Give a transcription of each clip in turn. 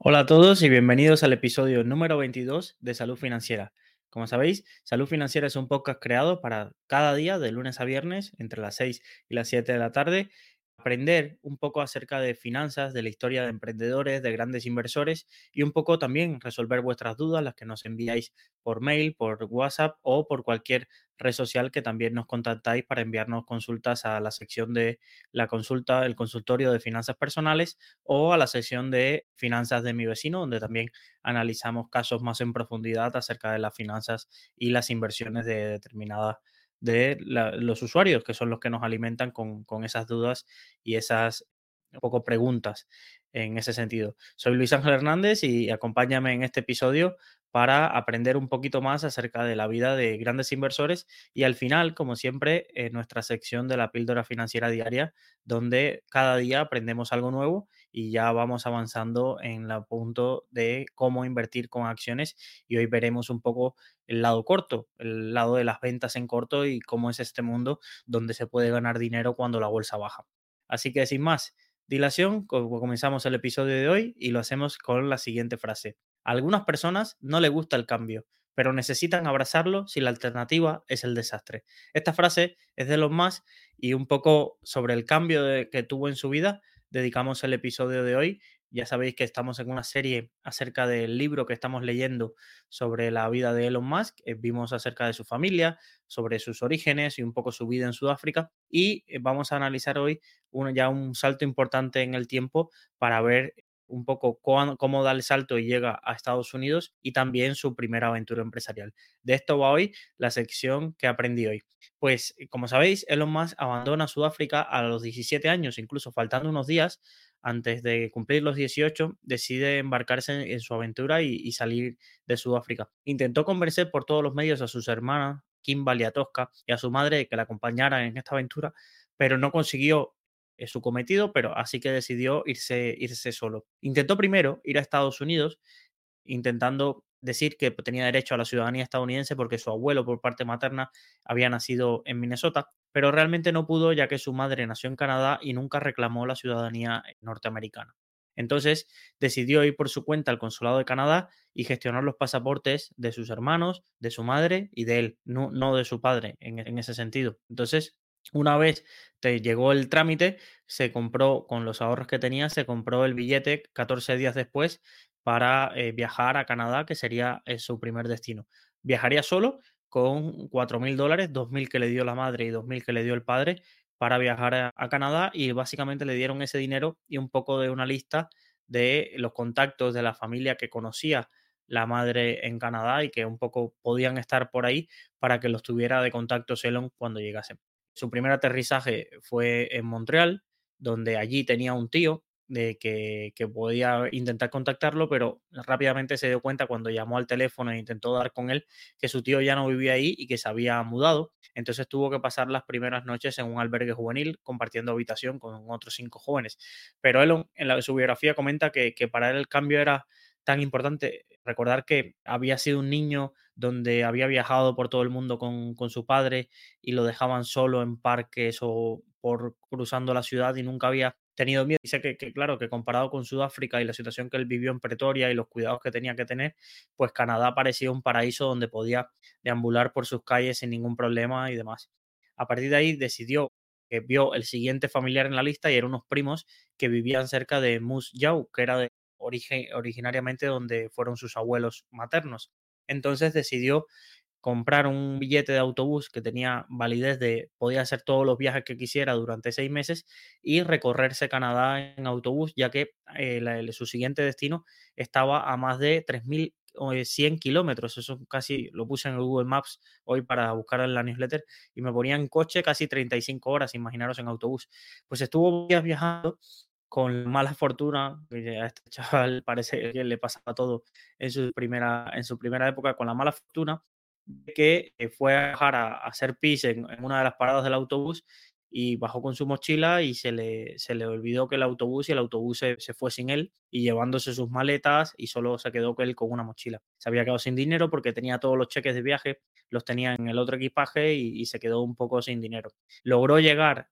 Hola a todos y bienvenidos al episodio número 22 de Salud Financiera. Como sabéis, Salud Financiera es un podcast creado para cada día, de lunes a viernes, entre las 6 y las 7 de la tarde, aprender un poco acerca de finanzas, de la historia de emprendedores, de grandes inversores y un poco también resolver vuestras dudas, las que nos enviáis por mail, por WhatsApp o por cualquier red social que también nos contactáis para enviarnos consultas a la sección de la consulta, el consultorio de finanzas personales o a la sección de finanzas de mi vecino, donde también analizamos casos más en profundidad acerca de las finanzas y las inversiones de determinadas de los usuarios, que son los que nos alimentan con, esas dudas y esas poco preguntas en ese sentido. Soy Luis Ángel Hernández y acompáñame en este episodio para aprender un poquito más acerca de la vida de grandes inversores y al final, como siempre, en nuestra sección de la píldora financiera diaria, donde cada día aprendemos algo nuevo y ya vamos avanzando en el punto de cómo invertir con acciones y hoy veremos un poco el lado corto, el lado de las ventas en corto y cómo es este mundo donde se puede ganar dinero cuando la bolsa baja. Así que sin más dilación, comenzamos el episodio de hoy y lo hacemos con la siguiente frase. Algunas personas no les gusta el cambio, pero necesitan abrazarlo si la alternativa es el desastre. Esta frase es de los más y un poco sobre el cambio que tuvo en su vida dedicamos el episodio de hoy. Ya sabéis que estamos en una serie acerca del libro que estamos leyendo sobre la vida de Elon Musk. Eh, vimos acerca de su familia, sobre sus orígenes y un poco su vida en Sudáfrica. Y eh, vamos a analizar hoy ya un salto importante en el tiempo para ver un poco cómo, da el salto y llega a Estados Unidos y también su primera aventura empresarial. De esto va hoy la sección que aprendí hoy. Pues como sabéis, Elon Musk abandona Sudáfrica a los 17 años, incluso faltando unos días antes de cumplir los 18, decide embarcarse en, su aventura y, salir de Sudáfrica. Intentó convencer por todos los medios a sus hermanas, Kimberly y Tosca, y a su madre que la acompañaran en esta aventura, pero no consiguió su cometido, pero así que decidió irse, irse solo. Intentó primero ir a Estados Unidos, intentando decir que tenía derecho a la ciudadanía estadounidense porque su abuelo por parte materna había nacido en Minnesota, pero realmente no pudo ya que su madre nació en Canadá y nunca reclamó la ciudadanía norteamericana. Entonces decidió ir por su cuenta al consulado de Canadá y gestionar los pasaportes de sus hermanos, de su madre y de él, no, no de su padre en, en ese sentido. Entonces una vez te llegó el trámite, se compró con los ahorros que tenía, se compró el billete 14 días después para eh, viajar a Canadá, que sería eh, su primer destino. Viajaría solo con 4 mil dólares, 2 mil que le dio la madre y 2 mil que le dio el padre para viajar a, Canadá y básicamente le dieron ese dinero y un poco de una lista de los contactos de la familia que conocía la madre en Canadá y que un poco podían estar por ahí para que los tuviera de contacto Elon cuando llegase. Su primer aterrizaje fue en Montreal, donde allí tenía un tío de que, podía intentar contactarlo, pero rápidamente se dio cuenta cuando llamó al teléfono e intentó dar con él que su tío ya no vivía ahí y que se había mudado. Entonces tuvo que pasar las primeras noches en un albergue juvenil compartiendo habitación con otros cinco jóvenes. Pero él en la, su biografía comenta que, que para él el cambio era tan importante. Recordar que había sido un niño donde había viajado por todo el mundo con, su padre y lo dejaban solo en parques o por cruzando la ciudad y nunca había tenido miedo. Dice que, que, claro, que comparado con Sudáfrica y la situación que él vivió en Pretoria y los cuidados que tenía que tener, pues Canadá parecía un paraíso donde podía deambular por sus calles sin ningún problema y demás. A partir de ahí decidió que vio el siguiente familiar en la lista y eran unos primos que vivían cerca de Mus Yau, que era de origen, originariamente donde fueron sus abuelos maternos. Entonces decidió comprar un billete de autobús que tenía validez de, podía hacer todos los viajes que quisiera durante seis meses y recorrerse Canadá en autobús, ya que eh, su siguiente destino estaba a más de 3.100 eh, kilómetros. Eso casi lo puse en Google Maps hoy para buscar en la newsletter y me ponía en coche casi 35 horas, imaginaros en autobús. Pues estuvo viajando con mala fortuna, a este chaval parece que le pasaba todo en su primera, en su primera época, con la mala fortuna que eh, fue a bajar a, hacer pis en, una de las paradas del autobús y bajó con su mochila y se le, se le olvidó que el autobús y el autobús se, fue sin él y llevándose sus maletas y solo se quedó él con una mochila. Se había quedado sin dinero porque tenía todos los cheques de viaje, los tenía en el otro equipaje y, y se quedó un poco sin dinero. Logró llegar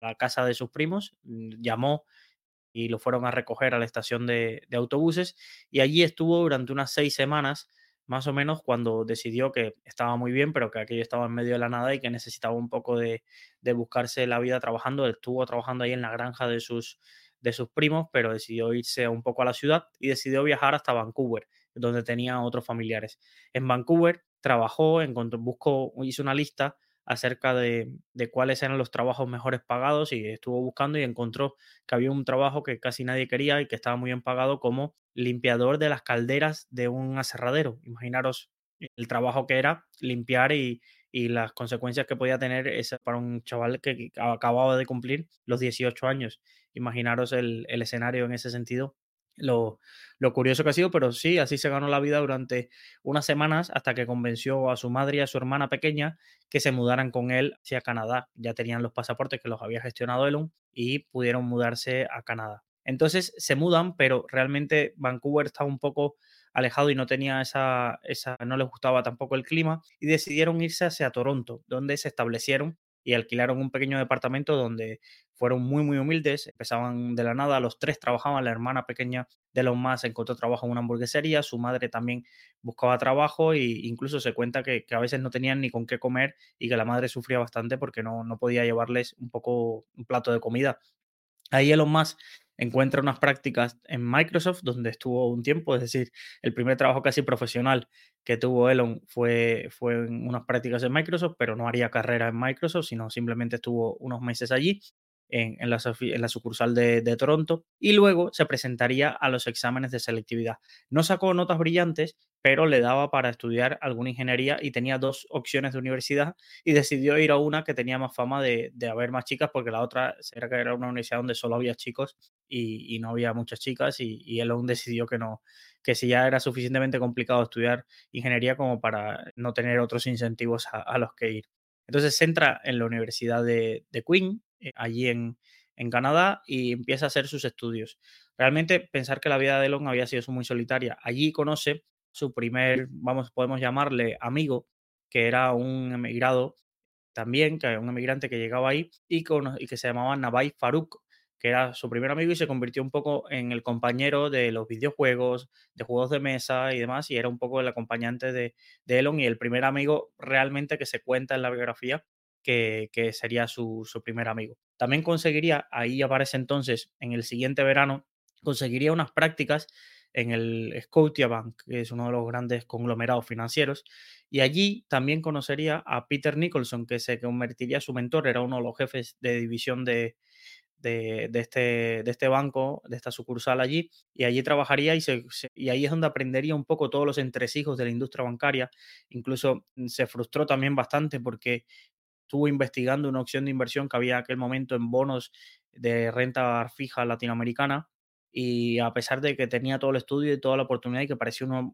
a la casa de sus primos, mm, llamó y lo fueron a recoger a la estación de, autobuses y allí estuvo durante unas seis semanas más o menos cuando decidió que estaba muy bien, pero que aquello estaba en medio de la nada y que necesitaba un poco de, de buscarse la vida trabajando. Estuvo trabajando ahí en la granja de sus, de sus primos, pero decidió irse un poco a la ciudad y decidió viajar hasta Vancouver, donde tenía otros familiares. En Vancouver trabajó, encontró, buscó, hizo una lista acerca de, de, cuáles eran los trabajos mejores pagados y estuvo buscando y encontró que había un trabajo que casi nadie quería y que estaba muy bien pagado como limpiador de las calderas de un aserradero. Imaginaros el trabajo que era limpiar y, y las consecuencias que podía tener esa para un chaval que acababa de cumplir los 18 años. Imaginaros el, el escenario en ese sentido lo, lo, curioso que ha sido, pero sí, así se ganó la vida durante unas semanas hasta que convenció a su madre y a su hermana pequeña que se mudaran con él hacia Canadá. Ya tenían los pasaportes que los había gestionado Elon y pudieron mudarse a Canadá. Entonces se mudan, pero realmente Vancouver estaba un poco alejado y no tenía esa, esa, no les gustaba tampoco el clima y decidieron irse hacia Toronto, donde se establecieron y alquilaron un pequeño departamento donde fueron muy, muy humildes, empezaban de la nada, los tres trabajaban, la hermana pequeña de los más encontró trabajo en una hamburguesería, su madre también buscaba trabajo e incluso se cuenta que, que, a veces no tenían ni con qué comer y que la madre sufría bastante porque no, no podía llevarles un poco un plato de comida. Ahí Elon Musk encuentra unas prácticas en Microsoft, donde estuvo un tiempo, es decir, el primer trabajo casi profesional que tuvo Elon fue, fue en unas prácticas en Microsoft, pero no haría carrera en Microsoft, sino simplemente estuvo unos meses allí en, la, en sucursal de, Toronto y luego se presentaría a los exámenes de selectividad. No sacó notas brillantes, pero le daba para estudiar alguna ingeniería y tenía dos opciones de universidad y decidió ir a una que tenía más fama de, de haber más chicas porque la otra era que era una universidad donde solo había chicos y, no había muchas chicas y, y él aún decidió que no, que si ya era suficientemente complicado estudiar ingeniería como para no tener otros incentivos a los que ir. Entonces entra en la Universidad de, Queen, eh, allí en, en, Canadá, y empieza a hacer sus estudios. Realmente pensar que la vida de Elon había sido muy solitaria. Allí conoce su primer, vamos, podemos llamarle amigo, que era un emigrado también, que un emigrante que llegaba ahí y, con, y que se llamaba Navai Farouk, que era su primer amigo y se convirtió un poco en el compañero de los videojuegos, de juegos de mesa y demás, y era un poco el acompañante de, de Elon y el primer amigo realmente que se cuenta en la biografía que, sería su, su, primer amigo. También conseguiría, ahí aparece entonces, en el siguiente verano, conseguiría unas prácticas en el Scotiabank, que es uno de los grandes conglomerados financieros, y allí también conocería a Peter Nicholson, que se convertiría su mentor, era uno de los jefes de división de, este, de este banco, de esta sucursal allí, y allí trabajaría y, se, se, y ahí es donde aprendería un poco todos los entresijos de la industria bancaria. Incluso se frustró también bastante porque estuvo investigando una opción de inversión que había en aquel momento en bonos de renta fija latinoamericana y a pesar de que tenía todo el estudio y toda la oportunidad y que parecía una,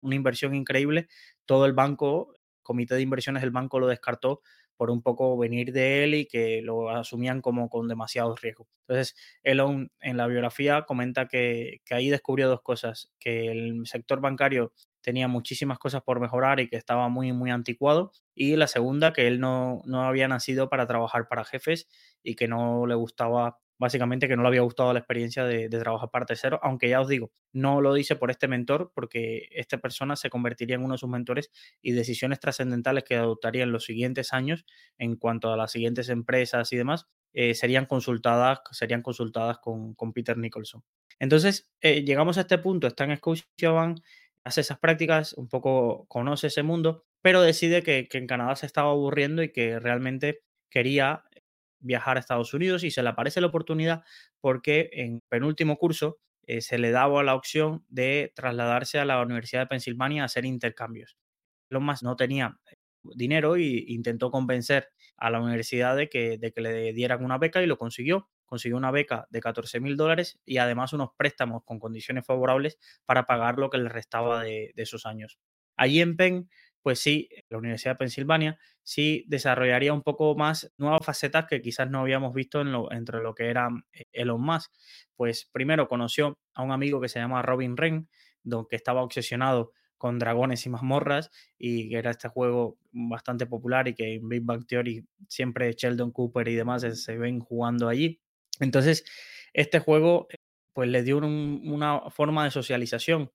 una inversión increíble, todo el banco, comité de inversiones del banco lo descartó por un poco venir de él y que lo asumían como con demasiados riesgos. Entonces, Elon en la biografía comenta que, ahí descubrió dos cosas, que el sector bancario tenía muchísimas cosas por mejorar y que estaba muy, muy anticuado. Y la segunda, que él no, no había nacido para trabajar para jefes y que no le gustaba básicamente que no le había gustado la experiencia de, de, trabajar para terceros, aunque ya os digo, no lo dice por este mentor, porque esta persona se convertiría en uno de sus mentores y decisiones trascendentales que adoptaría en los siguientes años en cuanto a las siguientes empresas y demás, eh, serían consultadas, serían consultadas con, con Peter Nicholson. Entonces, eh, llegamos a este punto, está en Scotiabank, hace esas prácticas, un poco conoce ese mundo, pero decide que en Canadá se estaba aburriendo y que realmente quería viajar a Estados Unidos y se le aparece la oportunidad porque en penúltimo curso eh, se le daba la opción de trasladarse a la Universidad de Pensilvania a hacer intercambios. Lo más no tenía eh, dinero y intentó convencer a la universidad de que, de que le dieran una beca y lo consiguió. Consiguió una beca de 14 mil dólares y además unos préstamos con condiciones favorables para pagar lo que le restaba de, de esos años. Allí en Penn pues sí, la Universidad de Pensilvania sí desarrollaría un poco más nuevas facetas que quizás no habíamos visto en lo, entre lo que era eh, Elon Musk. Pues primero conoció a un amigo que se llama Robin Wren, que estaba obsesionado con dragones y mazmorras y que era este juego bastante popular y que en Big Bang Theory siempre Sheldon Cooper y demás se ven jugando allí. Entonces, Este juego pues le dio una forma de socialización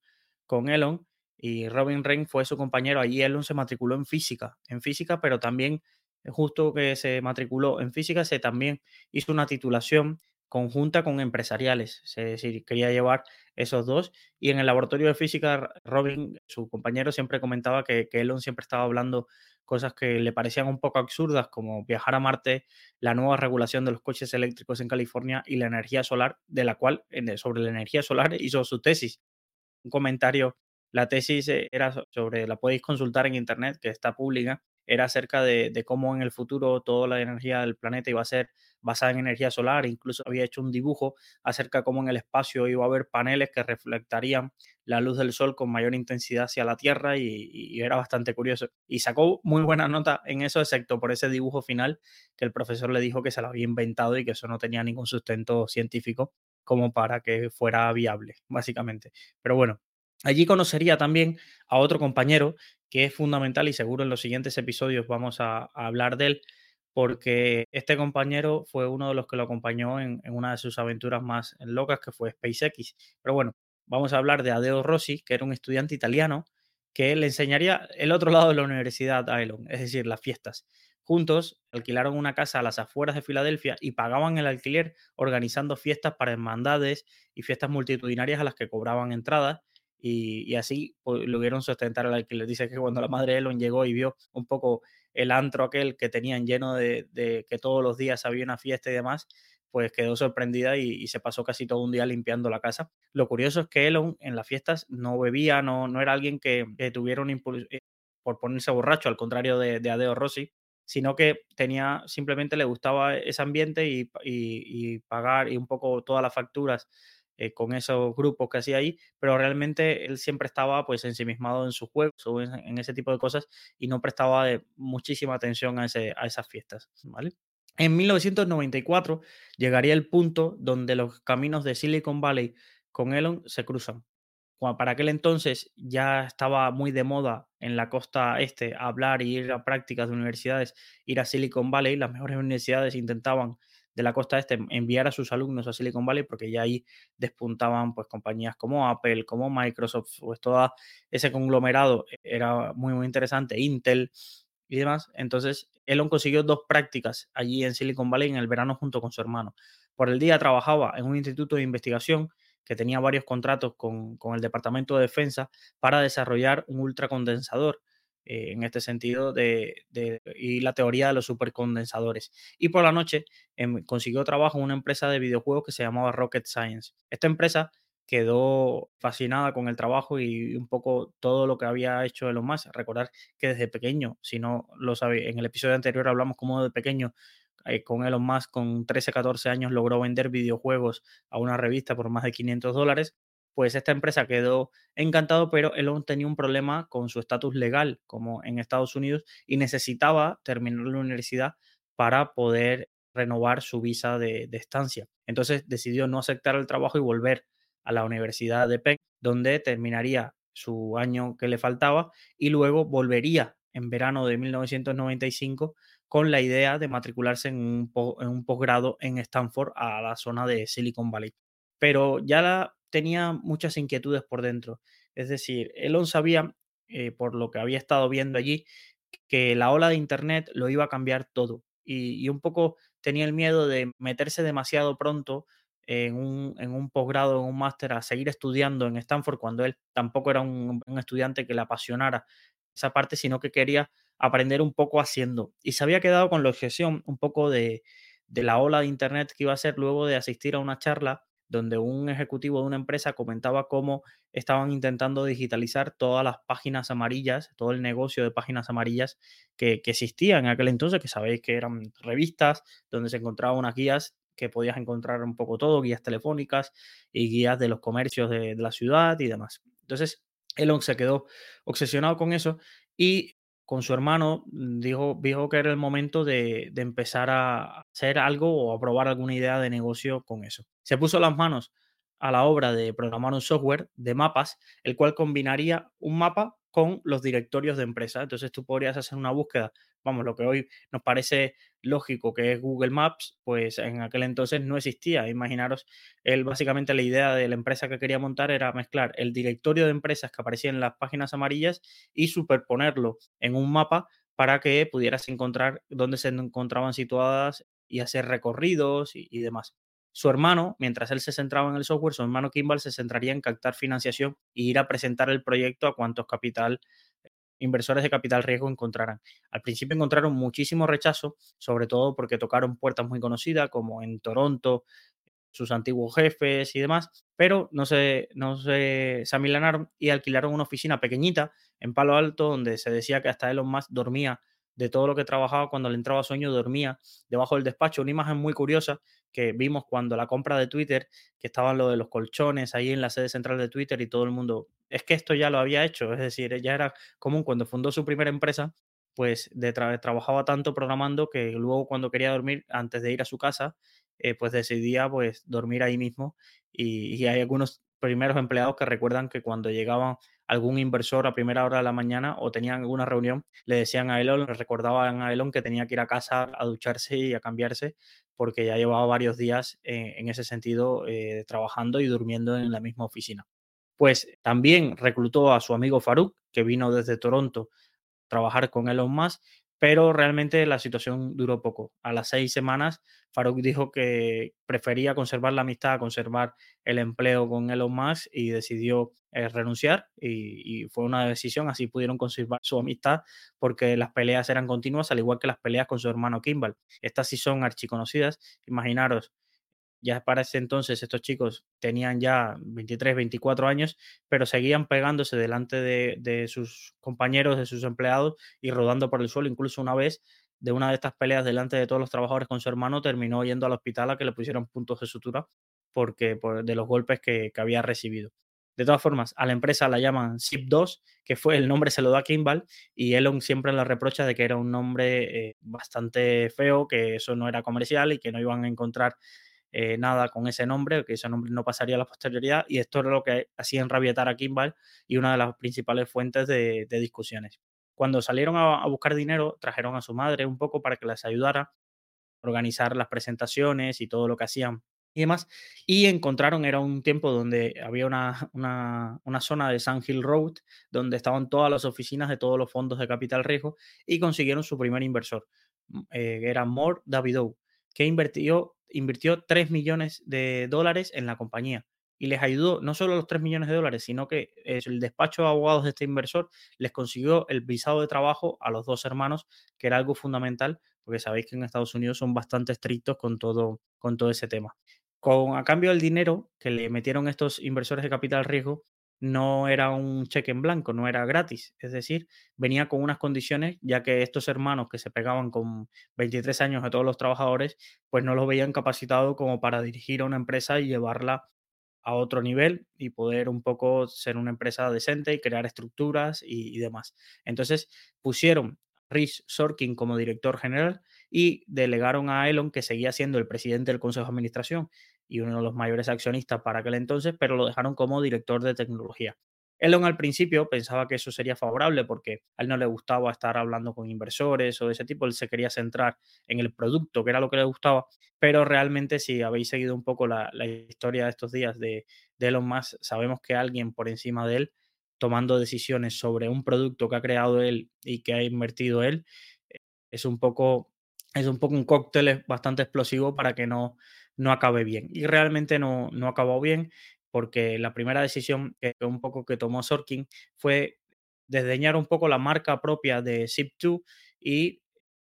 con Elon y Robin Rain fue su compañero. Allí Elon se matriculó en física, en física, pero también justo que se matriculó en física, se también hizo una titulación conjunta con empresariales, es decir, quería llevar esos dos. Y en el laboratorio de física, Robin, su compañero, siempre comentaba que, que Elon siempre estaba hablando cosas que le parecían un poco absurdas, como viajar a Marte, la nueva regulación de los coches eléctricos en California y la energía solar, de la cual, sobre la energía solar, hizo su tesis. Un comentario, la tesis eh, era sobre, la podéis consultar en internet, que está pública, era acerca de, cómo en el futuro toda la energía del planeta iba a ser basada en energía solar. Incluso había hecho un dibujo acerca de cómo en el espacio iba a haber paneles que reflectarían la luz del sol con mayor intensidad hacia la Tierra y, era bastante curioso. Y sacó muy buena nota en eso, excepto por ese dibujo final que el profesor le dijo que se lo había inventado y que eso no tenía ningún sustento científico como para que fuera viable, básicamente. Pero bueno, Allí conocería también a otro compañero que es fundamental y seguro en los siguientes episodios vamos a, hablar de él, porque este compañero fue uno de los que lo acompañó en, una de sus aventuras más locas, que fue SpaceX. Pero bueno, vamos a hablar de Adeo Rossi, que era un estudiante italiano que le enseñaría el otro lado de la universidad a Elon, es decir, las fiestas. Juntos alquilaron una casa a las afueras de Filadelfia y pagaban el alquiler organizando fiestas para hermandades y fiestas multitudinarias a las que cobraban entradas y, así pues, vieron sustentar al alquiler. Dice que cuando la madre de Elon llegó y vio un poco el antro aquel que tenían lleno de, que todos los días había una fiesta y demás, pues quedó sorprendida y, se pasó casi todo un día limpiando la casa. Lo curioso es que Elon en las fiestas no bebía, no, no era alguien que, tuviera un impulso eh, por ponerse borracho, al contrario de, de Adeo Rossi, sino que tenía, simplemente le gustaba ese ambiente y, y pagar y un poco todas las facturas eh, con esos grupos que hacía ahí, pero realmente él siempre estaba pues ensimismado en sus juegos en, ese tipo de cosas y no prestaba muchísima atención a, ese, a esas fiestas, ¿vale? En 1994 llegaría el punto donde los caminos de Silicon Valley con Elon se cruzan. Para aquel entonces ya estaba muy de moda en la costa este hablar y ir a prácticas de universidades, ir a Silicon Valley. Las mejores universidades intentaban de la costa este enviar a sus alumnos a Silicon Valley porque ya ahí despuntaban pues compañías como Apple, como Microsoft, pues todo ese conglomerado era muy muy interesante, Intel y demás. Entonces, Elon consiguió dos prácticas allí en Silicon Valley en el verano junto con su hermano. Por el día trabajaba en un instituto de investigación que tenía varios contratos con, con el Departamento de Defensa para desarrollar un ultracondensador eh, en este sentido de, y la teoría de los supercondensadores. Y por la noche em, consiguió trabajo en una empresa de videojuegos que se llamaba Rocket Science. Esta empresa quedó fascinada con el trabajo y un poco todo lo que había hecho Elon Musk. Recordar que desde pequeño, si no lo sabe, en el episodio anterior hablamos cómo de pequeño eh, con Elon Musk con 13, 14 años logró vender videojuegos a una revista por más de 500 dólares pues esta empresa quedó encantado, pero Elon tenía un problema con su estatus legal como en Estados Unidos y necesitaba terminar la universidad para poder renovar su visa de, estancia. Entonces decidió no aceptar el trabajo y volver a la Universidad de Penn, donde terminaría su año que le faltaba y luego volvería en verano de 1995 con la idea de matricularse en un, en un posgrado en Stanford a la zona de Silicon Valley. Pero ya la, tenía muchas inquietudes por dentro. Es decir, Elon sabía, eh, por lo que había estado viendo allí, que la ola de Internet lo iba a cambiar todo. Y, un poco tenía el miedo de meterse demasiado pronto en un, en un posgrado, en un máster, a seguir estudiando en Stanford, cuando él tampoco era un, un estudiante que le apasionara esa parte, sino que quería aprender un poco haciendo. Y se había quedado con la objeción un poco de, de la ola de Internet que iba a ser luego de asistir a una charla donde un ejecutivo de una empresa comentaba cómo estaban intentando digitalizar todas las páginas amarillas, todo el negocio de páginas amarillas que, que existían en aquel entonces, que sabéis que eran revistas donde se encontraban unas guías que podías encontrar un poco todo, guías telefónicas y guías de los comercios de, de la ciudad y demás. Entonces, Elon se quedó obsesionado con eso y con su hermano, mm, dijo, dijo que era el momento de, empezar a hacer algo o a probar alguna idea de negocio con eso. Se puso las manos a la obra de programar un software de mapas, el cual combinaría un mapa con los directorios de empresa. Entonces tú podrías hacer una búsqueda, vamos, lo que hoy nos parece lógico que es Google Maps, pues en aquel entonces no existía. Imaginaros, él básicamente la idea de la empresa que quería montar era mezclar el directorio de empresas que aparecía en las páginas amarillas y superponerlo en un mapa para que pudieras encontrar dónde se encontraban situadas y hacer recorridos y, y demás. Su hermano, mientras él se centraba en el software, su hermano Kimball se centraría en captar financiación e ir a presentar el proyecto a cuantos capital inversores de capital riesgo encontraran. Al principio encontraron muchísimo rechazo, sobre todo porque tocaron puertas muy conocidas como en Toronto, sus antiguos jefes y demás, pero no se, no se, se amilanaron y alquilaron una oficina pequeñita en Palo Alto donde se decía que hasta Elon Musk dormía de todo lo que trabajaba cuando le entraba sueño, dormía debajo del despacho. Una imagen muy curiosa que vimos cuando la compra de Twitter, que estaban lo de los colchones ahí en la sede central de Twitter y todo el mundo, es que esto ya lo había hecho, es decir, ya era común cuando fundó su primera empresa, pues de trabajaba tanto programando que luego cuando quería dormir, antes de ir a su casa, eh, pues decidía pues dormir ahí mismo y hay algunos primeros empleados que recuerdan que cuando llegaban algún inversor a primera hora de la mañana o tenían alguna reunión, le decían a Elon, le recordaban a Elon que tenía que ir a casa a ducharse y a cambiarse porque ya llevaba varios días eh, en ese sentido eh, trabajando y durmiendo en la misma oficina. Pues también reclutó a su amigo Farouk, que vino desde Toronto a trabajar con Elon Musk pero realmente la situación duró poco. A las seis semanas, Farouk dijo que prefería conservar la amistad, conservar el empleo con Elon Musk y decidió eh, renunciar y, fue una decisión, así pudieron conservar su amistad porque las peleas eran continuas, al igual que las peleas con su hermano Kimball. Estas sí son archiconocidas. Imaginaros ya para ese entonces estos chicos tenían ya 23, 24 años, pero seguían pegándose delante de, sus compañeros, de sus empleados y rodando por el suelo. Incluso una vez de una de estas peleas delante de todos los trabajadores con su hermano, terminó yendo al hospital a que le pusieran puntos de sutura porque por, de los golpes que, había recibido. De todas formas, a la empresa la llaman SIP2, que fue el nombre se lo da Kimball, y Elon siempre le reprocha de que era un nombre eh, bastante feo, que eso no era comercial y que no iban a encontrar eh, nada con ese nombre, que ese nombre no pasaría a la posterioridad, y esto era lo que hacía enrabietar a Kimball y una de las principales fuentes de, discusiones. Cuando salieron a, buscar dinero, trajeron a su madre un poco para que les ayudara a organizar las presentaciones y todo lo que hacían y demás, y encontraron, era un tiempo donde había una, una, zona de Sand Hill Road, donde estaban todas las oficinas de todos los fondos de capital riesgo, y consiguieron su primer inversor, eh, era More Davidow, que invirtió invirtió 3 millones de dólares en la compañía y les ayudó no solo los 3 millones de dólares, sino que el despacho de abogados de este inversor les consiguió el visado de trabajo a los dos hermanos, que era algo fundamental, porque sabéis que en Estados Unidos son bastante estrictos con todo, con todo ese tema. Con, a cambio del dinero que le metieron estos inversores de capital riesgo, no era un cheque en blanco, no era gratis. Es decir, venía con unas condiciones, ya que estos hermanos que se pegaban con 23 años a todos los trabajadores, pues no los veían capacitados como para dirigir a una empresa y llevarla a otro nivel y poder un poco ser una empresa decente y crear estructuras y, demás. Entonces pusieron Rich Sorkin como director general y delegaron a Elon, que seguía siendo el presidente del Consejo de Administración y uno de los mayores accionistas para aquel entonces, pero lo dejaron como director de tecnología. Elon al principio pensaba que eso sería favorable porque a él no le gustaba estar hablando con inversores o de ese tipo, él se quería centrar en el producto, que era lo que le gustaba, pero realmente si habéis seguido un poco la, historia de estos días de, de Elon Musk, sabemos que alguien por encima de él tomando decisiones sobre un producto que ha creado él y que ha invertido él, es un poco, es un, poco un cóctel bastante explosivo para que no, no acabe bien. Y realmente no, no acabó bien porque la primera decisión que un poco que tomó Sorkin fue desdeñar un poco la marca propia de Zip2 y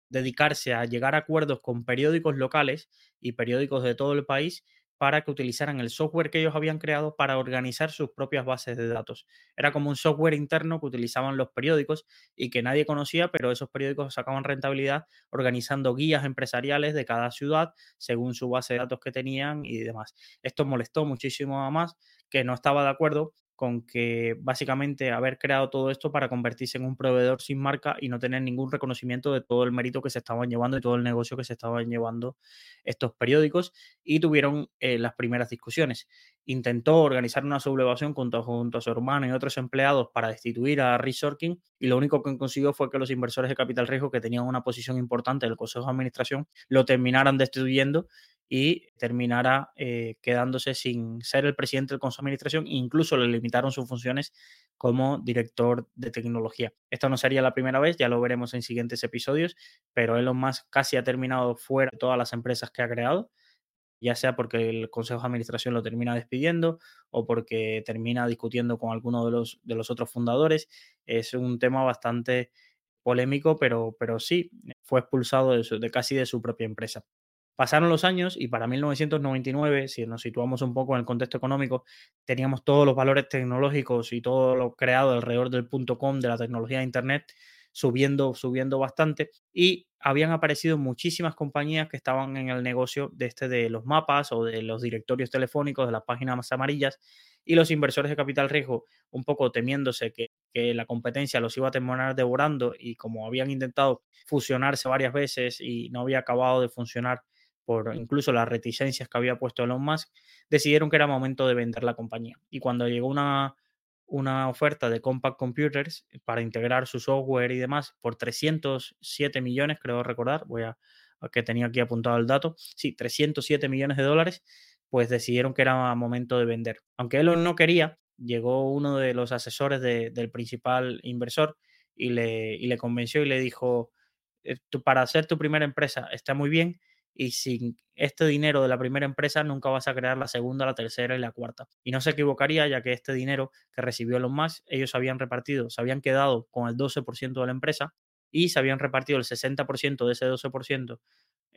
dedicarse a llegar a acuerdos con periódicos locales y periódicos de todo el país para que utilizaran el software que ellos habían creado para organizar sus propias bases de datos. Era como un software interno que utilizaban los periódicos y que nadie conocía, pero esos periódicos sacaban rentabilidad organizando guías empresariales de cada ciudad según su base de datos que tenían y demás. Esto molestó muchísimo a más, que no estaba de acuerdo con que básicamente haber creado todo esto para convertirse en un proveedor sin marca y no tener ningún reconocimiento de todo el mérito que se estaban llevando y todo el negocio que se estaban llevando estos periódicos y tuvieron eh, las primeras discusiones. Intentó organizar una sublevación junto, a su hermano y otros empleados para destituir a Rich Sorkin y lo único que consiguió fue que los inversores de capital riesgo que tenían una posición importante en el Consejo de Administración lo terminaran destituyendo y terminara eh, quedándose sin ser el presidente del Consejo de Administración incluso le limitaron sus funciones como director de tecnología. Esta no sería la primera vez, ya lo veremos en siguientes episodios, pero Elon Musk casi ha terminado fuera de todas las empresas que ha creado, ya sea porque el Consejo de Administración lo termina despidiendo o porque termina discutiendo con alguno de los, de los otros fundadores. Es un tema bastante polémico, pero, pero sí, fue expulsado de, de casi de su propia empresa. Pasaron los años y para 1999, si nos situamos un poco en el contexto económico, teníamos todos los valores tecnológicos y todo lo creado alrededor del punto com, de la tecnología de Internet, subiendo, subiendo bastante. Y habían aparecido muchísimas compañías que estaban en el negocio de este de los mapas o de los directorios telefónicos, de las páginas más amarillas y los inversores de capital riesgo un poco temiéndose que, que la competencia los iba a terminar devorando y como habían intentado fusionarse varias veces y no había acabado de funcionar por incluso las reticencias que había puesto Elon Musk, decidieron que era momento de vender la compañía. Y cuando llegó una, una oferta de Compact Computers para integrar su software y demás por 307 millones, creo recordar, voy a, que tenía aquí apuntado el dato, sí, 307 millones de dólares, pues decidieron que era momento de vender. Aunque Elon no quería, llegó uno de los asesores del principal inversor y le, y le convenció y le dijo, eh, para hacer tu primera empresa está muy bien, y sin este dinero de la primera empresa nunca vas a crear la segunda, la tercera y la cuarta. Y no se equivocaría, ya que este dinero que recibió los más, ellos habían repartido, se habían quedado con el 12% de la empresa y se habían repartido el 60% de ese 12%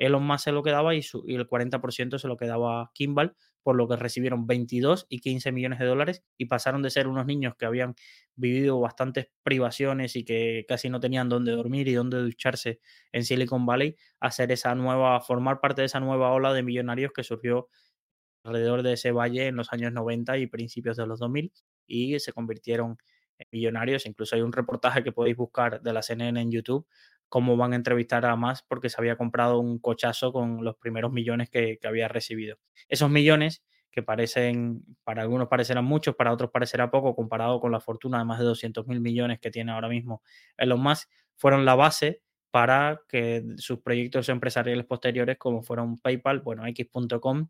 Elon Musk se lo quedaba y, y el 40% se lo quedaba Kimball, por lo que recibieron 22 y 15 millones de dólares y pasaron de ser unos niños que habían vivido bastantes privaciones y que casi no tenían dónde dormir y dónde ducharse en Silicon Valley a esa nueva, formar parte de esa nueva ola de millonarios que surgió alrededor de ese valle en los años 90 y principios de los 2000 y se convirtieron en millonarios. Incluso hay un reportaje que podéis buscar de la CNN en YouTube cómo van a entrevistar a más porque se había comprado un cochazo con los primeros millones que, había recibido. Esos millones que parecen, para algunos parecerán muchos, para otros parecerá poco, comparado con la fortuna de más de 200 mil millones que tiene ahora mismo Elon Musk, fueron la base para que sus proyectos empresariales posteriores, como fueron PayPal, bueno, X.com,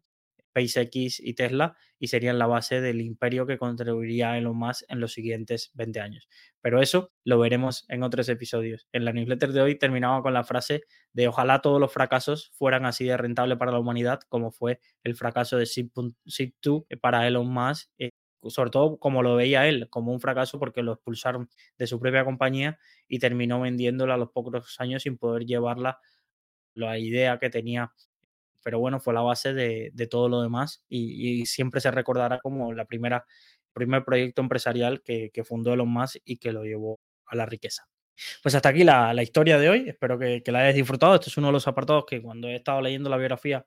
SpaceX y Tesla y serían la base del imperio que contribuiría Elon Musk en los siguientes 20 años. Pero eso lo veremos en otros episodios. En la newsletter de hoy terminaba con la frase de ojalá todos los fracasos fueran así de rentables para la humanidad como fue el fracaso de Zip2 para Elon Musk, eh, sobre todo como lo veía él, como un fracaso porque lo expulsaron de su propia compañía y terminó vendiéndola a los pocos años sin poder llevarla la idea que tenía pero bueno, fue la base de, todo lo demás y, siempre se recordará como la primera, primer proyecto empresarial que, fundó Elon Musk y que lo llevó a la riqueza. Pues hasta aquí la, historia de hoy, espero que, la hayas disfrutado. Este es uno de los apartados que cuando he estado leyendo la biografía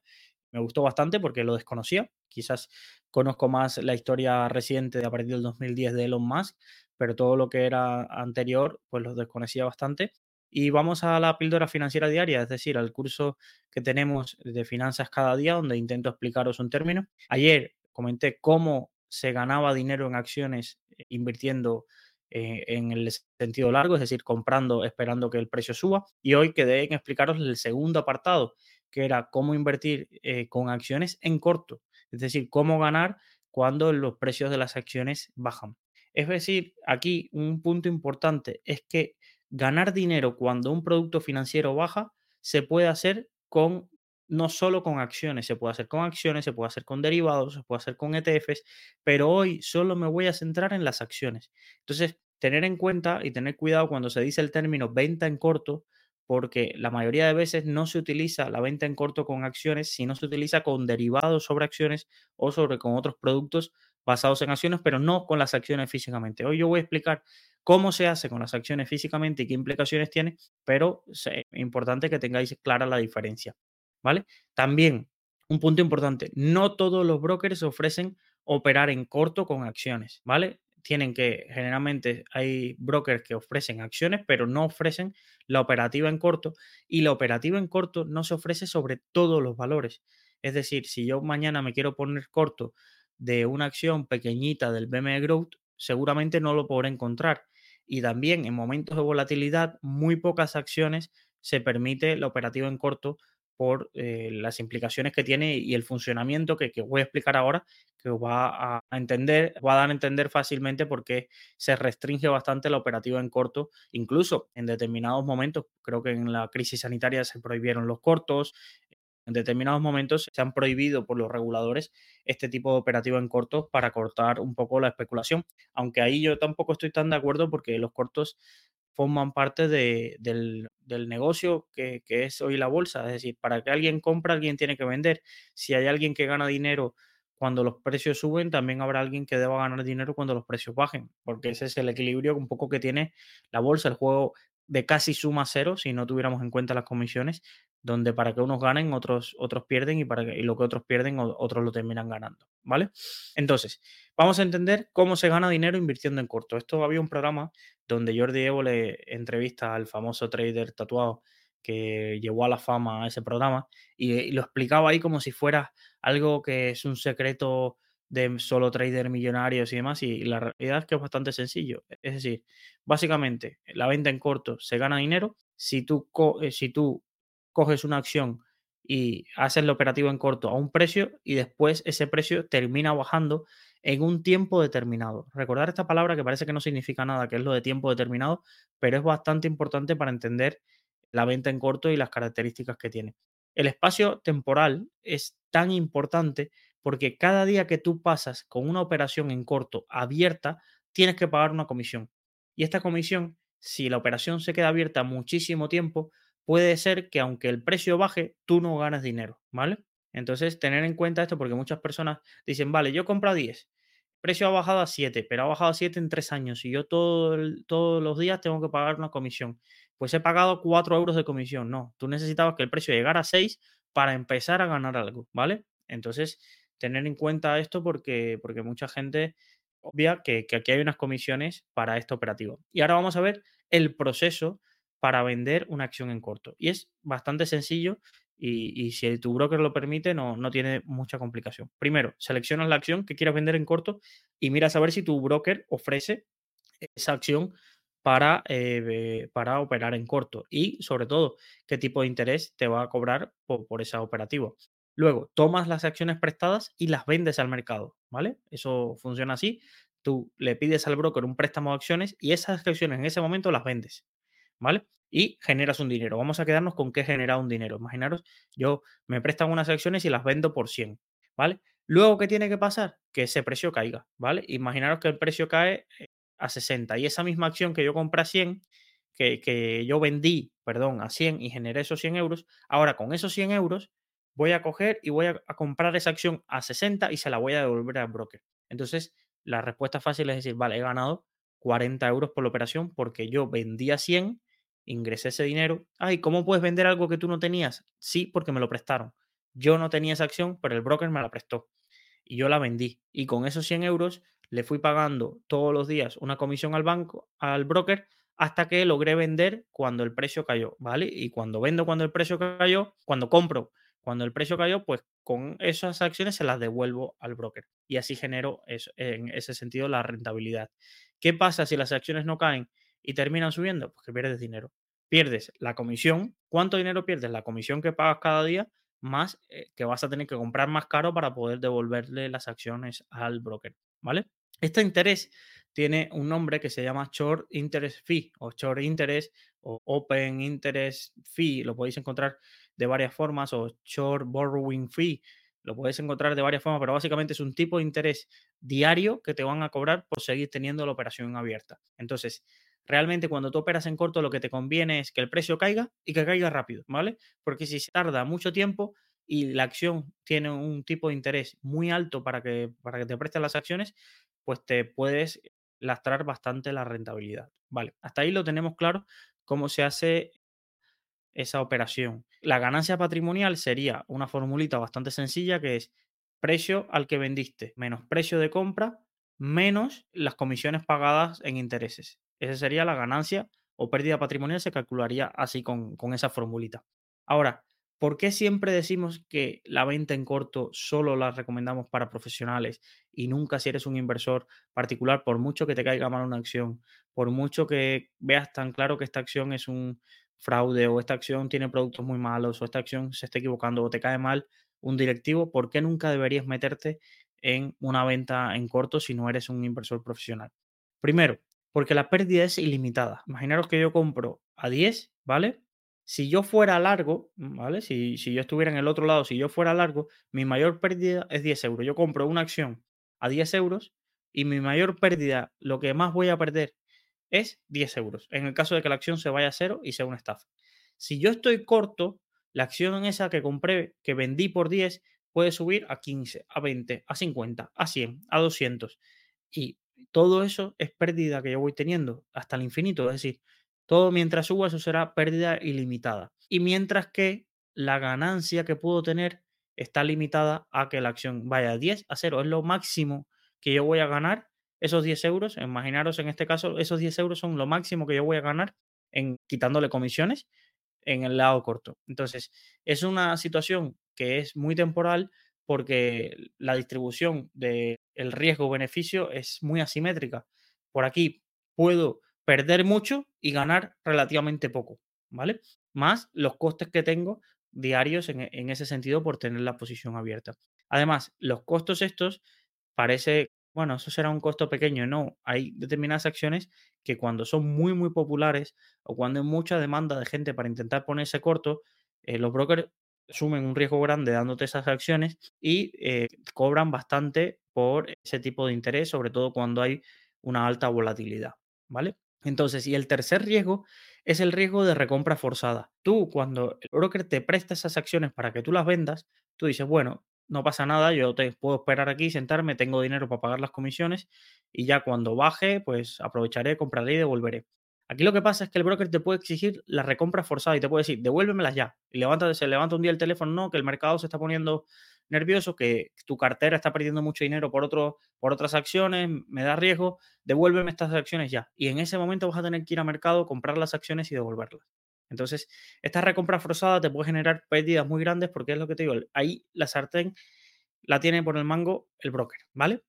me gustó bastante porque lo desconocía. Quizás conozco más la historia reciente de a partir del 2010 de Elon Musk, pero todo lo que era anterior pues lo desconocía bastante y vamos a la píldora financiera diaria, es decir, al curso que tenemos de finanzas cada día, donde intento explicaros un término. Ayer comenté cómo se ganaba dinero en acciones eh, invirtiendo eh, en el sentido largo, es decir, comprando esperando que el precio suba. Y hoy quedé en explicaros el segundo apartado, que era cómo invertir eh, con acciones en corto, es decir, cómo ganar cuando los precios de las acciones bajan. Es decir, aquí un punto importante es que ganar dinero cuando un producto financiero baja se puede hacer con no solo con acciones, se puede hacer con acciones, se puede hacer con derivados, se puede hacer con ETFs, pero hoy solo me voy a centrar en las acciones. Entonces, tener en cuenta y tener cuidado cuando se dice el término venta en corto, porque la mayoría de veces no se utiliza la venta en corto con acciones, sino se utiliza con derivados sobre acciones o sobre con otros productos basados en acciones, pero no con las acciones físicamente. Hoy yo voy a explicar cómo se hace con las acciones físicamente y qué implicaciones tiene, pero es importante que tengáis clara la diferencia, ¿vale? También, un punto importante, no todos los brokers ofrecen operar en corto con acciones, ¿vale? tienen que, generalmente hay brokers que ofrecen acciones, pero no ofrecen la operativa en corto y la operativa en corto no se ofrece sobre todos los valores. Es decir, si yo mañana me quiero poner corto de una acción pequeñita del BME Growth, seguramente no lo podré encontrar. Y también en momentos de volatilidad, muy pocas acciones se permite la operativa en corto por eh, las implicaciones que tiene y el funcionamiento que, voy a explicar ahora, que os va a entender, va a a entender fácilmente por qué se restringe bastante la operativa en corto, incluso en determinados momentos, creo que en la crisis sanitaria se prohibieron los cortos, en determinados momentos se han prohibido por los reguladores este tipo de operativa en corto para cortar un poco la especulación, aunque ahí yo tampoco estoy tan de acuerdo porque los cortos forman parte del, negocio que, que, es hoy la bolsa. Es decir, para que alguien compre, alguien tiene que vender. Si hay alguien que gana dinero cuando los precios suben, también habrá alguien que deba ganar dinero cuando los precios bajen, porque ese es el equilibrio un poco que tiene la bolsa, el juego de casi suma cero si no tuviéramos en cuenta las comisiones, donde para que unos ganen, otros, otros pierden y, para que, y lo que otros pierden, otros lo terminan ganando, ¿vale? Entonces, vamos a entender cómo se gana dinero invirtiendo en corto. Esto había un programa donde Jordi Evo le entrevista al famoso trader tatuado que llevó a la fama a ese programa y, lo explicaba ahí como si fuera algo que es un secreto de solo trader millonarios y demás, y la realidad es que es bastante sencillo. Es decir, básicamente, la venta en corto se gana dinero. Si tú, eh, si tú coges una acción y haces el operativo en corto a un precio y después ese precio termina bajando en un tiempo determinado. Recordar esta palabra que parece que no significa nada, que es lo de tiempo determinado, pero es bastante importante para entender la venta en corto y las características que tiene. El espacio temporal es tan importante porque cada día que tú pasas con una operación en corto abierta, tienes que pagar una comisión. Y esta comisión, si la operación se queda abierta muchísimo tiempo, puede ser que aunque el precio baje, tú no ganes dinero, ¿vale? Entonces, tener en cuenta esto porque muchas personas dicen, vale, yo compro 10, precio ha bajado a 7, pero ha bajado a 7 en 3 años y yo todo todos los días tengo que pagar una comisión. Pues he pagado 4 euros de comisión. No, tú necesitabas que el precio llegara a 6 para empezar a ganar algo, ¿vale? Entonces, tener en cuenta esto porque, porque mucha gente obvia que, que aquí hay unas comisiones para este operativo. Y ahora vamos a ver el proceso para vender una acción en corto. Y es bastante sencillo y, si tu broker lo permite, no, no, tiene mucha complicación. Primero, seleccionas la acción que quieras vender en corto y miras a ver si tu broker ofrece esa acción para, eh, para operar en corto y sobre todo qué tipo de interés te va a cobrar por, por esa operativa. Luego, tomas las acciones prestadas y las vendes al mercado, ¿vale? Eso funciona así. Tú le pides al broker un préstamo de acciones y esas acciones en ese momento las vendes. ¿Vale? Y generas un dinero. Vamos a quedarnos con qué genera un dinero. Imaginaros, yo me prestan unas acciones y las vendo por 100, ¿vale? Luego, ¿qué tiene que pasar? Que ese precio caiga, ¿vale? Imaginaros que el precio cae eh, a 60 y esa misma acción que yo compré a 100, que, que yo vendí, perdón, a 100 y generé esos 100 euros, ahora con esos 100 euros voy a coger y voy a, comprar esa acción a 60 y se la voy a devolver al broker. Entonces, la respuesta fácil es decir, vale, he ganado 40 euros por la operación porque yo vendí a 100 ingresé ese dinero. Ay, ¿cómo puedes vender algo que tú no tenías? Sí, porque me lo prestaron. Yo no tenía esa acción, pero el broker me la prestó y yo la vendí. Y con esos 100 euros le fui pagando todos los días una comisión al banco, al broker, hasta que logré vender cuando el precio cayó, ¿vale? Y cuando vendo cuando el precio cayó, cuando compro cuando el precio cayó, pues con esas acciones se las devuelvo al broker y así genero en ese sentido la rentabilidad. ¿Qué pasa si las acciones no caen? Y terminan subiendo, pues que pierdes dinero. Pierdes la comisión. ¿Cuánto dinero pierdes? La comisión que pagas cada día más eh, que vas a tener que comprar más caro para poder devolverle las acciones al broker, ¿vale? Este interés tiene un nombre que se llama Short Interest Fee o Short Interest o Open Interest Fee. Lo podéis encontrar de varias formas o Short Borrowing Fee. Lo podéis encontrar de varias formas, pero básicamente es un tipo de interés diario que te van a cobrar por seguir teniendo la operación abierta. Entonces, realmente cuando tú operas en corto lo que te conviene es que el precio caiga y que caiga rápido, ¿vale? Porque si se tarda mucho tiempo y la acción tiene un tipo de interés muy alto para que, para que te presten las acciones, pues te puedes lastrar bastante la rentabilidad. Vale, hasta ahí lo tenemos claro cómo se hace esa operación. La ganancia patrimonial sería una formulita bastante sencilla que es precio al que vendiste menos precio de compra menos las comisiones pagadas en intereses. Esa sería la ganancia o pérdida patrimonial, se calcularía así con, con esa formulita. Ahora, ¿por qué siempre decimos que la venta en corto solo la recomendamos para profesionales y nunca si eres un inversor particular, por mucho que te caiga mal una acción, por mucho que veas tan claro que esta acción es un fraude o esta acción tiene productos muy malos o esta acción se está equivocando o te cae mal un directivo, ¿por qué nunca deberías meterte en una venta en corto si no eres un inversor profesional? Primero, porque la pérdida es ilimitada. Imaginaros que yo compro a 10, ¿vale? Si yo fuera largo, ¿vale? Si, si yo estuviera en el otro lado, si yo fuera largo, mi mayor pérdida es 10 euros. Yo compro una acción a 10 euros y mi mayor pérdida, lo que más voy a perder es 10 euros. En el caso de que la acción se vaya a cero y sea una estafa. Si yo estoy corto, la acción esa que compré, que vendí por 10, puede subir a 15, a 20, a 50, a 100, a 200. Y todo eso es pérdida que yo voy teniendo hasta el infinito. Es decir, todo mientras suba, eso será pérdida ilimitada. Y mientras que la ganancia que puedo tener está limitada a que la acción vaya a 10 a 0. Es lo máximo que yo voy a ganar. Esos 10 euros, imaginaros en este caso, esos 10 euros son lo máximo que yo voy a ganar en quitándole comisiones en el lado corto. Entonces, es una situación que es muy temporal porque la distribución del riesgo-beneficio es muy asimétrica. Por aquí puedo perder mucho y ganar relativamente poco, ¿vale? Más los costes que tengo diarios en, en ese sentido por tener la posición abierta. Además, los costos estos parece bueno, eso será un costo pequeño. No, hay determinadas acciones que cuando son muy, muy populares o cuando hay mucha demanda de gente para intentar ponerse corto, eh, los brokers asumen un riesgo grande dándote esas acciones y eh, cobran bastante por ese tipo de interés, sobre todo cuando hay una alta volatilidad, ¿vale? Entonces, y el tercer riesgo es el riesgo de recompra forzada. Tú, cuando el broker te presta esas acciones para que tú las vendas, tú dices, bueno, no pasa nada, yo te puedo esperar aquí, sentarme, tengo dinero para pagar las comisiones y ya cuando baje, pues aprovecharé, compraré y devolveré. Aquí lo que pasa es que el broker te puede exigir la recompra forzada y te puede decir, devuélvemelas ya. Y levanta, se levanta un día el teléfono, no, que el mercado se está poniendo nervioso, que tu cartera está perdiendo mucho dinero por, otras acciones, me da riesgo, devuélveme estas acciones ya. Y en ese momento vas a tener que ir al mercado, comprar las acciones y devolverlas. Entonces, esta recompra forzada te puede generar pérdidas muy grandes porque es lo que te digo, ahí la sartén la tiene por el mango el broker, ¿vale?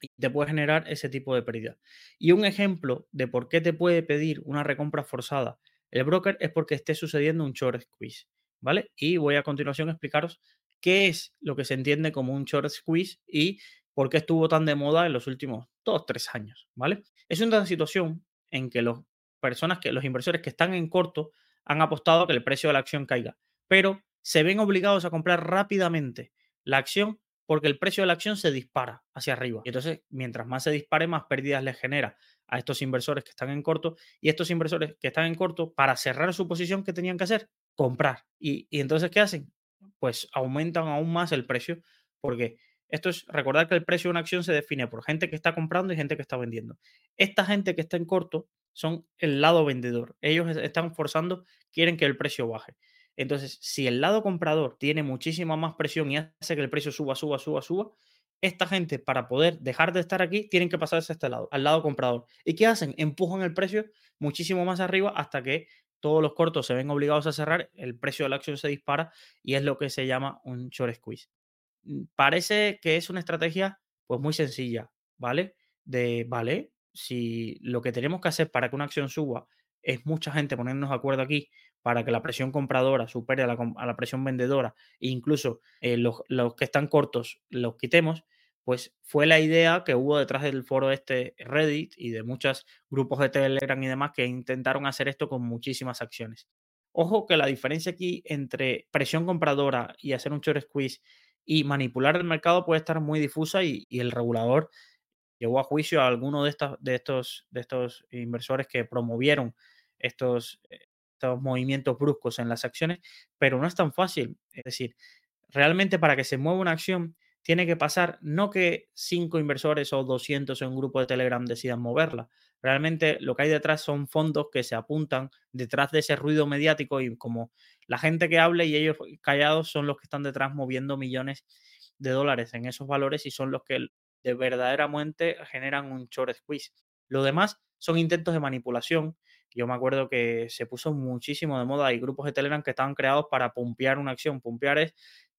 Y te puede generar ese tipo de pérdida. Y un ejemplo de por qué te puede pedir una recompra forzada el broker es porque esté sucediendo un short squeeze, ¿vale? Y voy a continuación a explicaros qué es lo que se entiende como un short squeeze y por qué estuvo tan de moda en los últimos dos, tres años, ¿vale? Es una situación en que los personas que los inversores que están en corto han apostado a que el precio de la acción caiga, pero se ven obligados a comprar rápidamente la acción porque el precio de la acción se dispara hacia arriba. Y entonces, mientras más se dispare, más pérdidas les genera a estos inversores que están en corto. Y estos inversores que están en corto, para cerrar su posición, ¿qué tenían que hacer? Comprar. Y, y entonces, ¿qué hacen? Pues aumentan aún más el precio porque esto es recordar que el precio de una acción se define por gente que está comprando y gente que está vendiendo. Esta gente que está en corto son el lado vendedor. Ellos están forzando, quieren que el precio baje. Entonces, si el lado comprador tiene muchísima más presión y hace que el precio suba, suba, suba, suba, esta gente para poder dejar de estar aquí tienen que pasarse a este lado, al lado comprador. ¿Y qué hacen? Empujan el precio muchísimo más arriba hasta que todos los cortos se ven obligados a cerrar, el precio de la acción se dispara y es lo que se llama un short squeeze. Mm, parece que es una estrategia pues muy sencilla, ¿vale? De, vale, si lo que tenemos que hacer para que una acción suba es mucha gente ponernos de acuerdo aquí para que la presión compradora supere a la, presión vendedora e incluso eh, los, que están cortos los quitemos, pues fue la idea que hubo detrás del foro este Reddit y de muchos grupos de Telegram y demás que intentaron hacer esto con muchísimas acciones. Ojo que la diferencia aquí entre presión compradora y hacer un short squeeze y manipular el mercado puede estar muy difusa y, el regulador llevó a juicio a alguno de, estos, de, estos, de estos inversores que promovieron estos, eh, estos movimientos bruscos en las acciones, pero no es tan fácil. Es decir, realmente para que se mueva una acción tiene que pasar no que cinco inversores o 200 en un grupo de Telegram decidan moverla. Realmente lo que hay detrás son fondos que se apuntan detrás de ese ruido mediático y como la gente que hable y ellos callados son los que están detrás moviendo millones de dólares en esos valores y son los que de verdaderamente generan un short squeeze. Lo demás son intentos de manipulación. Yo me acuerdo que se puso muchísimo de moda. Hay grupos de Telegram que estaban creados para pumpear una acción. Pumpear es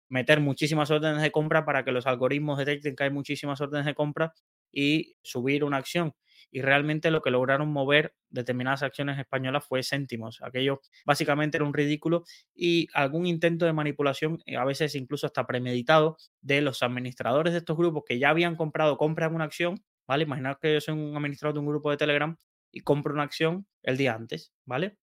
meter muchísimas órdenes de compra para que los algoritmos detecten que hay muchísimas órdenes de compra y subir una acción. Y realmente lo que lograron mover determinadas acciones españolas fue céntimos. Aquello básicamente era un ridículo y algún intento de manipulación, eh, a veces incluso hasta premeditado, de los administradores de estos grupos que ya habían comprado, compran una acción, ¿vale? Imaginar que yo soy un administrador de un grupo de Telegram y compro una acción el día antes, ¿vale?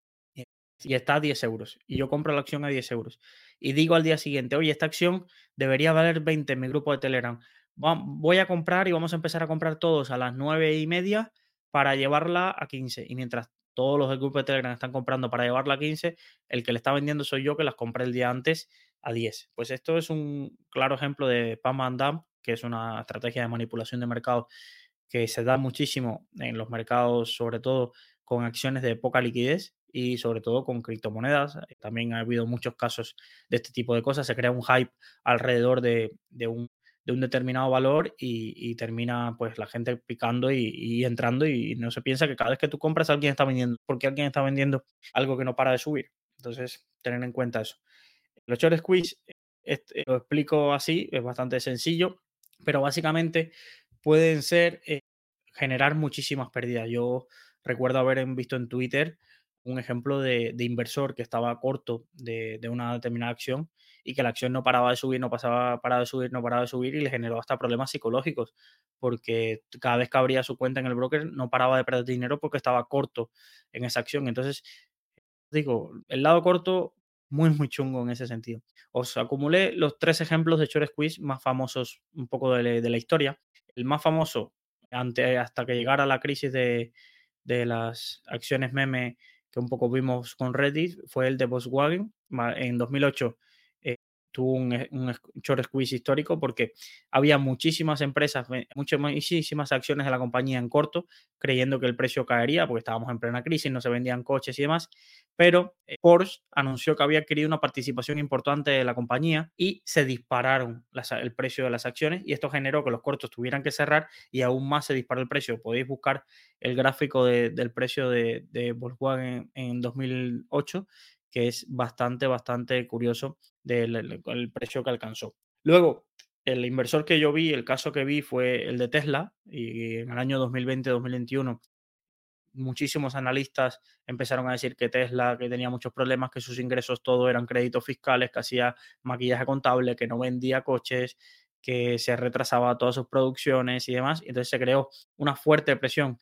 Y está a 10 euros. Y yo compro la acción a 10 euros. Y digo al día siguiente, oye, esta acción debería valer 20 en mi grupo de Telegram voy a comprar y vamos a empezar a comprar todos a las nueve y media para llevarla a 15. Y mientras todos los del grupo de Telegram están comprando para llevarla a 15, el que le está vendiendo soy yo que las compré el día antes a 10. Pues esto es un claro ejemplo de Pump and Dump, que es una estrategia de manipulación de mercado que se da muchísimo en los mercados, sobre todo con acciones de poca liquidez y sobre todo con criptomonedas. También ha habido muchos casos de este tipo de cosas. Se crea un hype alrededor de, un de un determinado valor y, termina pues la gente picando y, entrando y no se piensa que cada vez que tú compras alguien está vendiendo, porque alguien está vendiendo algo que no para de subir. Entonces, tener en cuenta eso. Los short squeeze, este, lo explico así, es bastante sencillo, pero básicamente pueden ser eh, generar muchísimas pérdidas. Yo recuerdo haber visto en Twitter un ejemplo de, inversor que estaba corto de, una determinada acción y que la acción no paraba de subir, no pasaba, paraba de subir, no paraba de subir y le generó hasta problemas psicológicos porque cada vez que abría su cuenta en el broker no paraba de perder dinero porque estaba corto en esa acción. Entonces, digo, el lado corto muy, muy chungo en ese sentido. Os acumulé los tres ejemplos de short squeeze más famosos un poco de, la historia. El más famoso, ante, hasta que llegara la crisis de, de las acciones meme que un poco vimos con Reddit, fue el de Volkswagen. En 2008 eh, tuvo un, un, short squeeze histórico porque había muchísimas empresas, muchísimas acciones de la compañía en corto, creyendo que el precio caería porque estábamos en plena crisis, no se vendían coches y demás pero eh, Porsche anunció que había adquirido una participación importante de la compañía y se dispararon el precio de las acciones y esto generó que los cortos tuvieran que cerrar y aún más se disparó el precio. Podéis buscar el gráfico del precio de, Volkswagen en 2008, que es bastante, bastante curioso del precio que alcanzó. Luego, el inversor que yo vi, el caso que vi fue el de Tesla y en el año 2020-2021 muchísimos analistas empezaron a decir que Tesla, que tenía muchos problemas, que sus ingresos todos eran créditos fiscales, que hacía maquillaje contable, que no vendía coches, que se retrasaba todas sus producciones y demás. entonces se creó una fuerte presión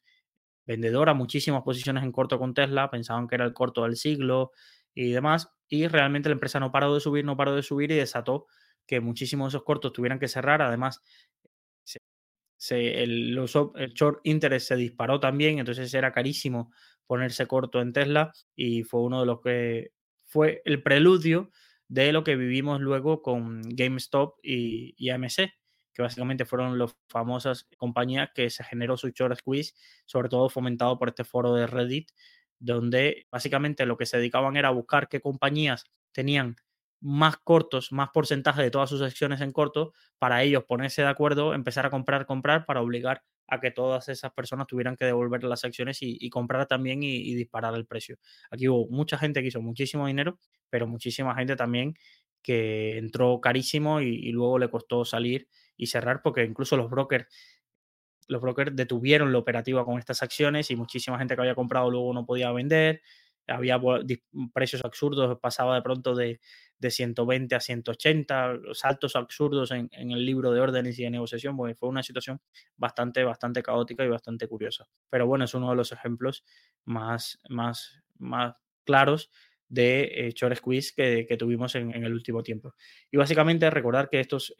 vendedora, muchísimas posiciones en corto con Tesla, pensaban que era el corto del siglo y demás. Y realmente la empresa no paró de subir, no paró de subir y desató que muchísimos de esos cortos tuvieran que cerrar. Además, el, short interest se disparó también, entonces era carísimo ponerse corto en Tesla y fue uno de los que fue el preludio de lo que vivimos luego con GameStop y, y AMC, que básicamente fueron las famosas compañías que se generó su short squeeze, sobre todo fomentado por este foro de Reddit, donde básicamente lo que se dedicaban era buscar qué compañías tenían más cortos, más porcentaje de todas sus acciones en corto, para ellos ponerse de acuerdo, empezar a comprar, comprar, para obligar a que todas esas personas tuvieran que devolver las acciones y, comprar también y, disparar el precio. Aquí hubo mucha gente que hizo muchísimo dinero, pero muchísima gente también que entró carísimo y, luego le costó salir y cerrar porque incluso los brokers los brokers detuvieron la operativa con estas acciones y muchísima gente que había comprado luego no podía vender había precios absurdos, pasaba de pronto de, de 120 a 180, saltos absurdos en, el libro de órdenes y de negociación, fue una situación bastante, bastante caótica y bastante curiosa. Pero bueno, es uno de los ejemplos más, más, más claros de eh, short squeeze que, tuvimos en, el último tiempo. Y básicamente recordar que estos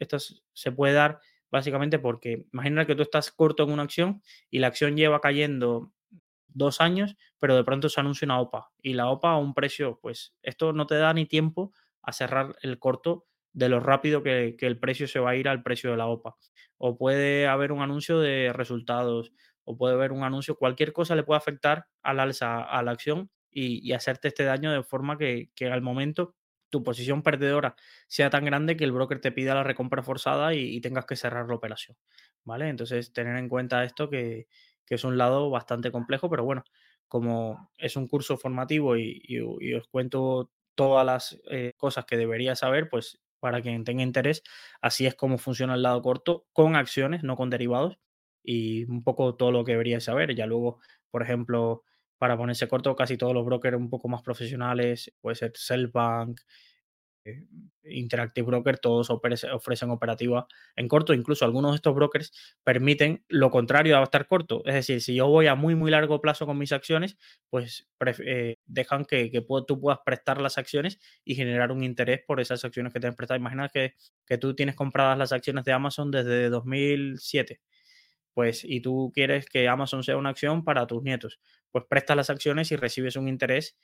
se puede dar básicamente porque imagina que tú estás corto en una acción y la acción lleva cayendo dos años, pero de pronto se anuncia una OPA y la OPA a un precio, pues esto no te da ni tiempo a cerrar el corto de lo rápido que, el precio se va a ir al precio de la OPA. O puede haber un anuncio de resultados, o puede haber un anuncio, cualquier cosa le puede afectar al alza a la acción y, hacerte este daño de forma que, que al momento tu posición perdedora sea tan grande que el broker te pida la recompra forzada y, tengas que cerrar la operación, ¿vale? Entonces, tener en cuenta esto que, que es un lado bastante complejo, pero bueno, como es un curso formativo y os cuento todas las eh, cosas que debería saber, pues para quien tenga interés, así es como funciona el lado corto con acciones, no con derivados, y un poco todo lo que debería saber. Ya luego, por ejemplo, para ponerse corto, casi todos los brokers un poco más profesionales, puede ser Cellbank, eh, Interactive Broker, todos ofrece- ofrecen operativa en corto. Incluso algunos de estos brokers permiten lo contrario a estar corto. Es decir, si yo voy a muy, muy largo plazo con mis acciones, pues eh, dejan que, tú puedas prestar las acciones y generar un interés por esas acciones que te han prestado. Imagina que, que tú tienes compradas las acciones de Amazon desde 2007 pues y tú quieres que Amazon sea una acción para tus nietos, pues prestas las acciones y recibes un interés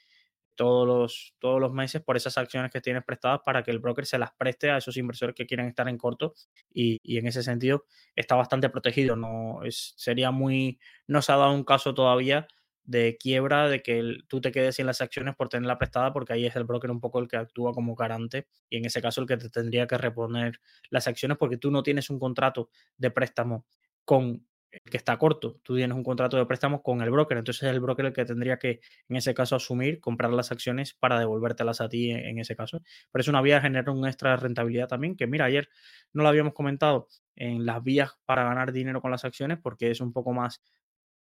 todos los, todos los meses por esas acciones que tienes prestadas para que el broker se las preste a esos inversores que quieren estar en corto y, y en ese sentido está bastante protegido. No es, sería muy, no se ha dado un caso todavía de quiebra, de que tú te quedes sin las acciones por tenerla prestada, porque ahí es el broker un poco el que actúa como garante y en ese caso el que te tendría que reponer las acciones porque tú no tienes un contrato de préstamo con que está corto, tú tienes un contrato de préstamo con el broker, entonces es el broker el que tendría que en ese caso asumir, comprar las acciones para devolvértelas a ti en, en ese caso. Pero es una vía de generar un extra rentabilidad también, que mira, ayer no lo habíamos comentado en las vías para ganar dinero con las acciones, porque es un poco más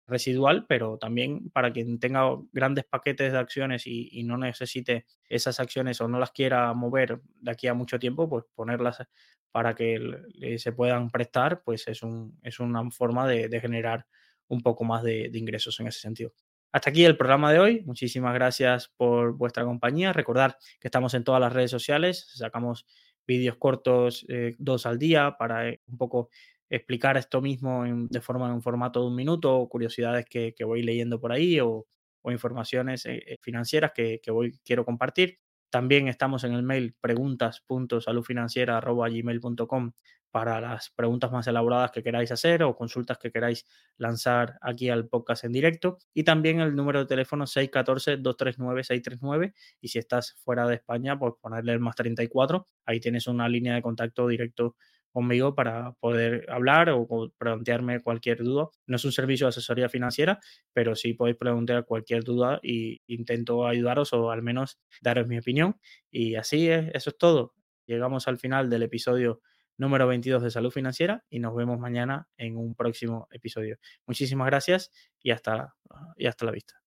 residual, pero también para quien tenga grandes paquetes de acciones y, no necesite esas acciones o no las quiera mover de aquí a mucho tiempo, pues ponerlas para que se puedan prestar, pues es, un, es una forma de, generar un poco más de, ingresos en ese sentido. Hasta aquí el programa de hoy. Muchísimas gracias por vuestra compañía. Recordad que estamos en todas las redes sociales. Sacamos vídeos cortos eh, dos al día para eh, un poco explicar esto mismo en- de forma en un formato de un minuto, curiosidades que, voy leyendo por ahí o, informaciones eh, eh, financieras que, quiero compartir. También estamos en el mail preguntas.saludfinanciera.gmail.com para las preguntas más elaboradas que queráis hacer o consultas que queráis lanzar aquí al podcast en directo. Y también el número de teléfono 614-239-639. Y si estás fuera de España, pues ponerle el más 34. Ahí tienes una línea de contacto directo conmigo para poder hablar o, plantearme cualquier duda. No es un servicio de asesoría financiera, pero sí podéis preguntar cualquier duda y intento ayudaros o al menos daros mi opinión. Y así es, eso es todo. Llegamos al final del episodio número 22 de Salud Financiera y nos vemos mañana en un próximo episodio. Muchísimas gracias y hasta, y hasta la vista.